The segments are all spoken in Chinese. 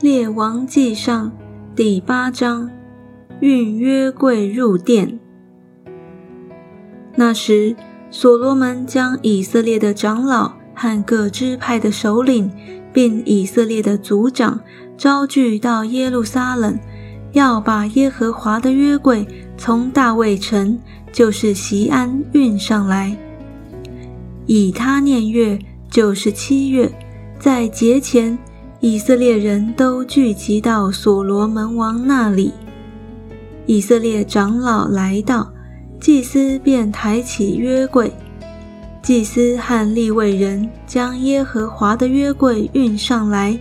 列王记上第八章，运约柜入殿。那时，所罗门将以色列的长老和各支派的首领，并以色列的族长招聚到耶路撒冷，要把耶和华的约柜从大卫城，就是西安运上来。以他念月，就是七月，在节前。以色列人都聚集到所罗门王那里。以色列长老来到，祭司便抬起约柜。祭司和利未人将耶和华的约柜运上来，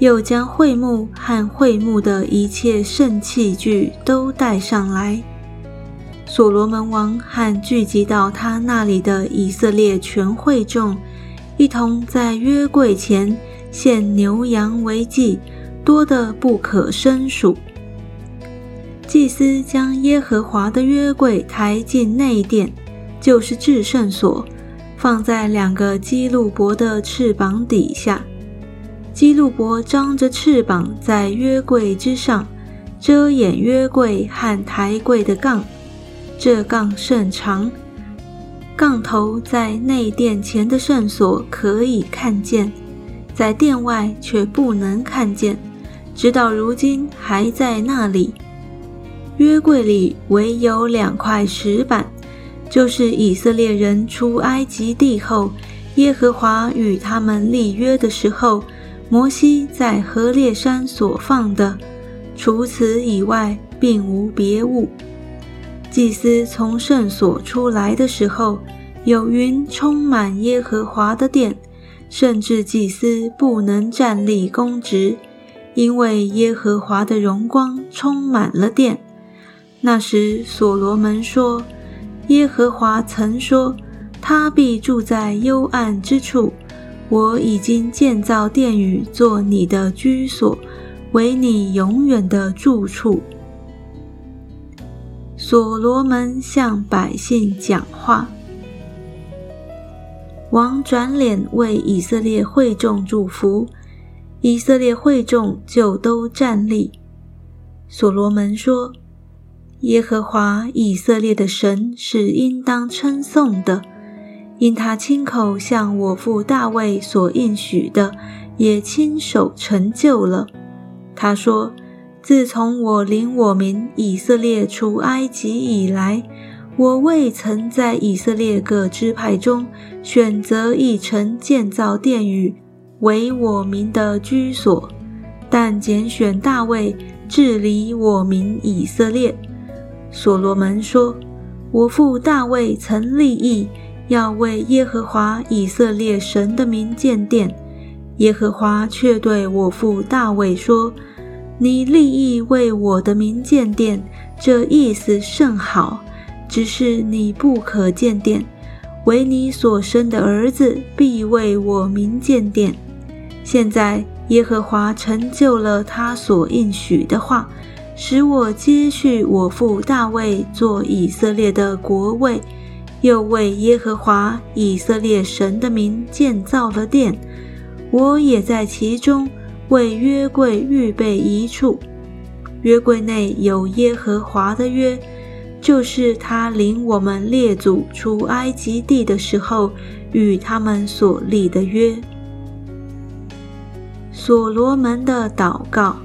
又将会幕和会幕的一切圣器具都带上来。所罗门王和聚集到他那里的以色列全会众，一同在约柜前。献牛羊为祭，多得不可胜数。祭司将耶和华的约柜抬进内殿，就是至圣所，放在两个基路伯的翅膀底下。基路伯张着翅膀在约柜之上，遮掩约柜和抬柜的杠。这杠甚长，杠头在内殿前的圣所可以看见。在殿外却不能看见，直到如今还在那里。约柜里唯有两块石板，就是以色列人出埃及地后，耶和华与他们立约的时候，摩西在何烈山所放的。除此以外，并无别物。祭司从圣所出来的时候，有云充满耶和华的殿。甚至祭司不能站立公职，因为耶和华的荣光充满了殿。那时，所罗门说：“耶和华曾说，他必住在幽暗之处。我已经建造殿宇，做你的居所，为你永远的住处。”所罗门向百姓讲话。王转脸为以色列会众祝福，以色列会众就都站立。所罗门说：“耶和华以色列的神是应当称颂的，因他亲口向我父大卫所应许的，也亲手成就了。他说：自从我领我民以色列出埃及以来。”我未曾在以色列各支派中选择一城建造殿宇为我民的居所，但拣选大卫治理我民以色列。所罗门说：“我父大卫曾立意要为耶和华以色列神的名建殿，耶和华却对我父大卫说：‘你立意为我的名建殿，这意思甚好。’”只是你不可见殿，唯你所生的儿子必为我民见殿。现在耶和华成就了他所应许的话，使我接续我父大卫做以色列的国位，又为耶和华以色列神的名建造了殿。我也在其中为约柜预备一处，约柜内有耶和华的约。就是他领我们列祖出埃及地的时候，与他们所立的约。所罗门的祷告。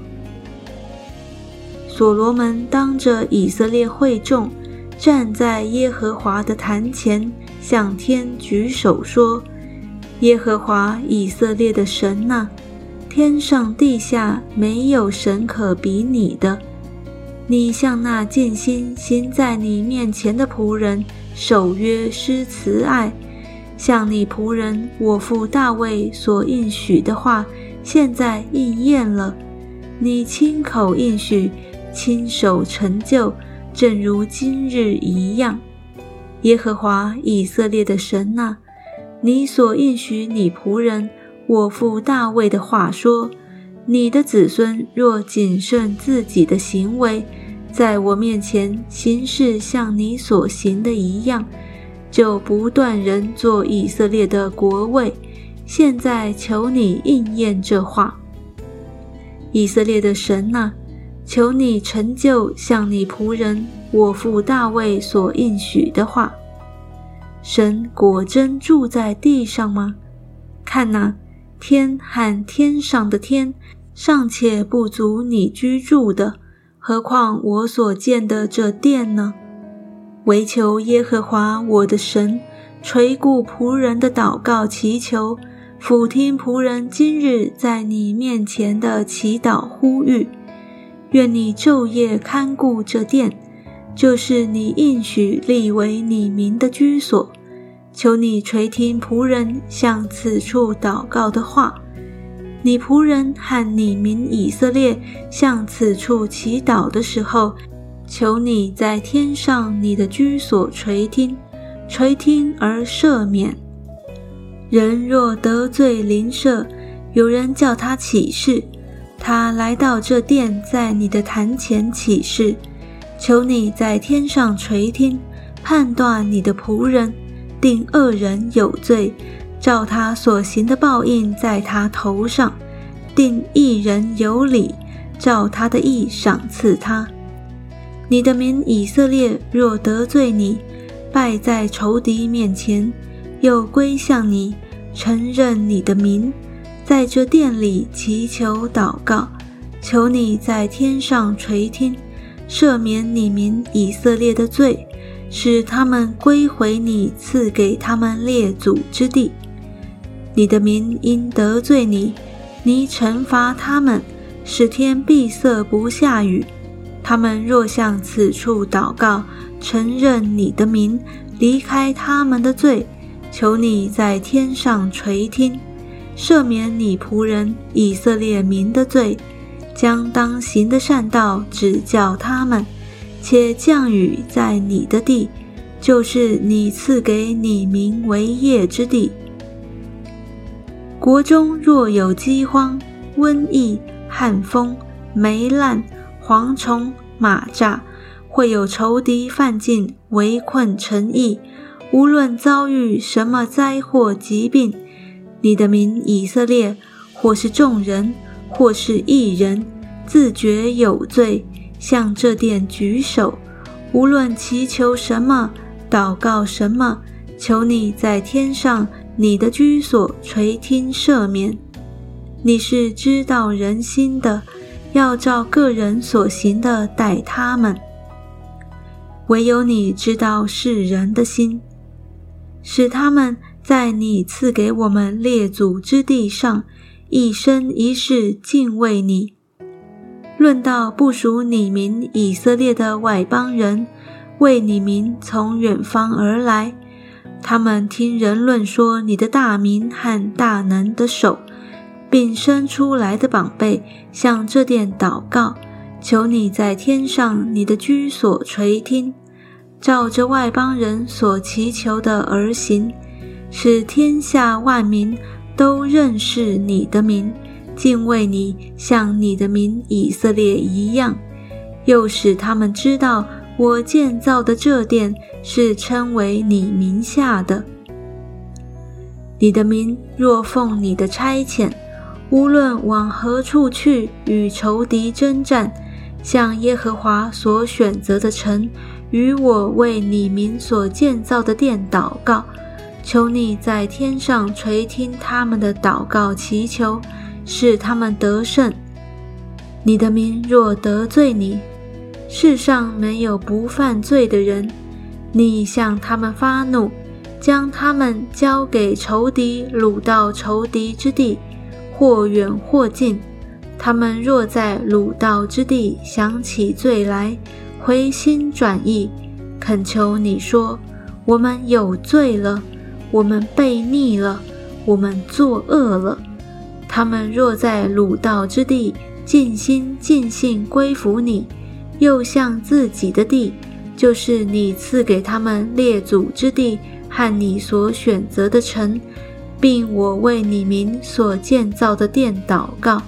所罗门当着以色列会众，站在耶和华的坛前，向天举手说：“耶和华以色列的神呐，天上地下没有神可比你的。”你向那尽心行在你面前的仆人守约施慈爱，向你仆人我父大卫所应许的话，现在应验了。你亲口应许，亲手成就，正如今日一样。耶和华以色列的神呐，你所应许你仆人我父大卫的话说：你的子孙若谨慎自己的行为，在我面前行事像你所行的一样，就不断人做以色列的国位。现在求你应验这话。以色列的神呐，求你成就向你仆人我父大卫所应许的话。神果真住在地上吗？看哪，天和天上的天尚且不足你居住的，何况我所建的这殿呢？唯求耶和华我的神垂顾仆人的祷告祈求，俯听仆人今日在你面前的祈祷呼吁。愿你昼夜看顾这殿，就是你应许立为你名的居所。求你垂听仆人向此处祷告的话，你仆人和你民以色列向此处祈祷的时候，求你在天上你的居所垂听，垂听而赦免。人若得罪邻舍，有人叫他起誓，他来到这殿，在你的坛前起誓，求你在天上垂听，判断你的仆人。定恶人有罪，照他所行的报应在他头上；定一人有理，照他的意赏赐他。你的民以色列若得罪你，败在仇敌面前，又归向你，承认你的名，在这殿里祈求祷告，求你在天上垂听，赦免你民以色列的罪。使他们归回你赐给他们列祖之地。你的民因得罪你，你惩罚他们，使天闭塞不下雨。他们若向此处祷告，承认你的名，离开他们的罪，求你在天上垂听，赦免你仆人以色列民的罪，将当行的善道指教他们。且降雨在你的地，就是你赐给你民为业之地。国中若有饥荒、瘟疫、旱风、霉烂、蝗虫、马蚱，会有仇敌犯境围困城邑，无论遭遇什么灾祸疾病，你的民以色列，或是众人，或是一人，自觉有罪。向这殿举手，无论祈求什么，祷告什么，求你在天上你的居所垂听赦免。你是知道人心的，要照个人所行的待他们。唯有你知道世人的心，使他们在你赐给我们列祖之地上，一生一世敬畏你。论到不属你民以色列的外邦人，为你民从远方而来，他们听人论说你的大名和大能的手，并生出来的宝贝，向这殿祷告，求你在天上你的居所垂听，照着外邦人所祈求的而行，使天下万民都认识你的名。敬畏你，像你的民以色列一样，又使他们知道我建造的这殿是称为你名下的。你的民若奉你的差遣，无论往何处去与仇敌征战，向耶和华所选择的城，与我为你民所建造的殿祷告，求你在天上垂听他们的祷告祈求。使他们得胜。你的民若得罪你，世上没有不犯罪的人。你向他们发怒，将他们交给仇敌，掳到仇敌之地，或远或近。他们若在掳到之地想起罪来，回心转意，恳求你说：“我们有罪了，我们悖逆了，我们作恶了。”他们若在鲁道之地尽心尽性归服你，又向自己的地，就是你赐给他们列祖之地和你所选择的城，并我为你民所建造的殿祷告，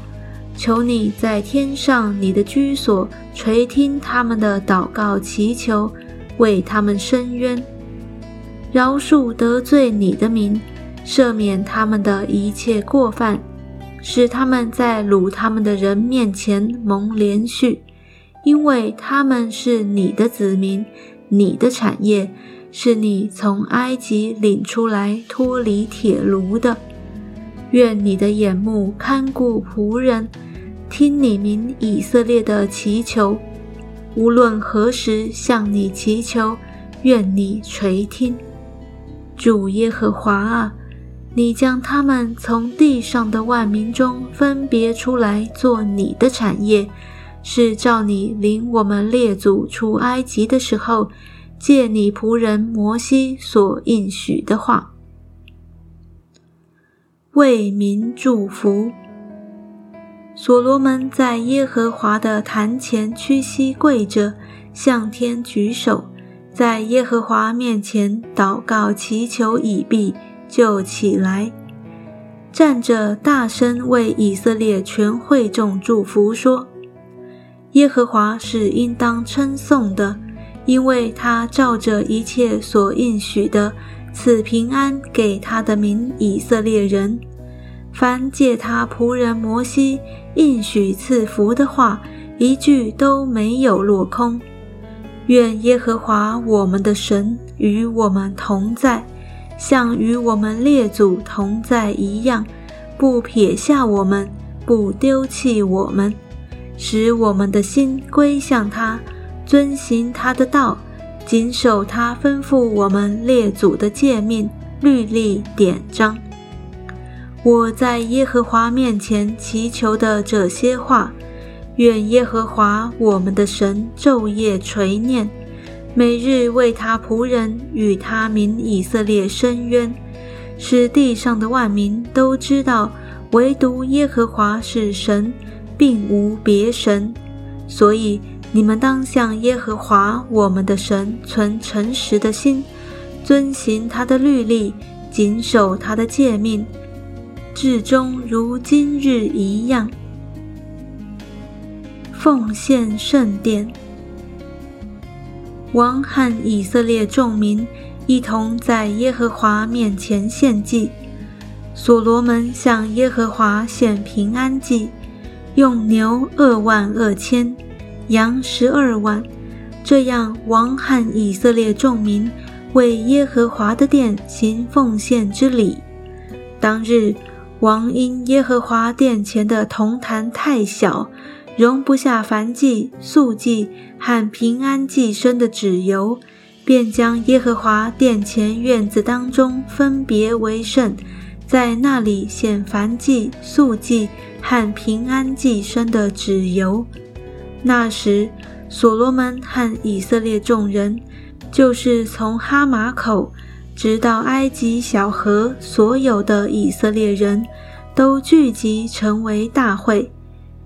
求你在天上你的居所垂听他们的祷告祈求，为他们伸冤，饶恕得罪你的民，赦免他们的一切过犯。使他们在掳他们的人面前蒙连续，因为他们是你的子民，你的产业，是你从埃及领出来脱离铁炉的。愿你的眼目看顾仆人，听你民以色列的祈求，无论何时向你祈求，愿你垂听。主耶和华啊，你将他们从地上的万民中分别出来做你的产业，是照你领我们列祖出埃及的时候，借你仆人摩西所应许的话。为民祝福。所罗门在耶和华的坛前屈膝跪着，向天举手，在耶和华面前祷告祈求已毕，就起来，站着大声为以色列全会众祝福说：“耶和华是应当称颂的，因为他照着一切所应许的。”赐平安给他的民以色列人，凡借他仆人摩西应许赐福的话，一句都没有落空。愿耶和华我们的神与我们同在，像与我们列祖同在一样，不撇下我们，不丢弃我们，使我们的心归向他，遵行他的道。谨守他吩咐我们列祖的诫命、律例、典章。我在耶和华面前祈求的这些话，愿耶和华我们的神昼夜垂念，每日为他仆人与他民以色列伸冤，使地上的万民都知道，唯独耶和华是神，并无别神。所以。你们当向耶和华我们的神存诚实的心，遵行他的律例，谨守他的诫命，至终如今日一样。奉献圣殿，王和以色列众民一同在耶和华面前献祭。所罗门向耶和华献平安祭，用牛二万二千。羊十二万，这样王和以色列众民为耶和华的殿行奉献之礼。当日，王因耶和华殿前的铜坛太小，容不下燔祭、素祭和平安祭生的脂油，便将耶和华殿前院子当中分别为圣，在那里献燔祭、素祭和平安祭生的脂油。那时，所罗门和以色列众人，就是从哈马口直到埃及小河，所有的以色列人都聚集成为大会，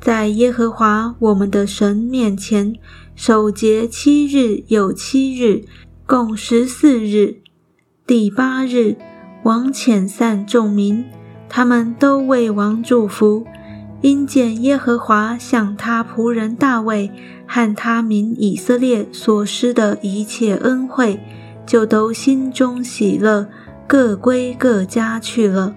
在耶和华我们的神面前守节七日有七日，共十四日。第八日，王遣散众民，他们都为王祝福。因见耶和华向他仆人大卫和他民以色列所施的一切恩惠，就都心中喜乐，各归各家去了。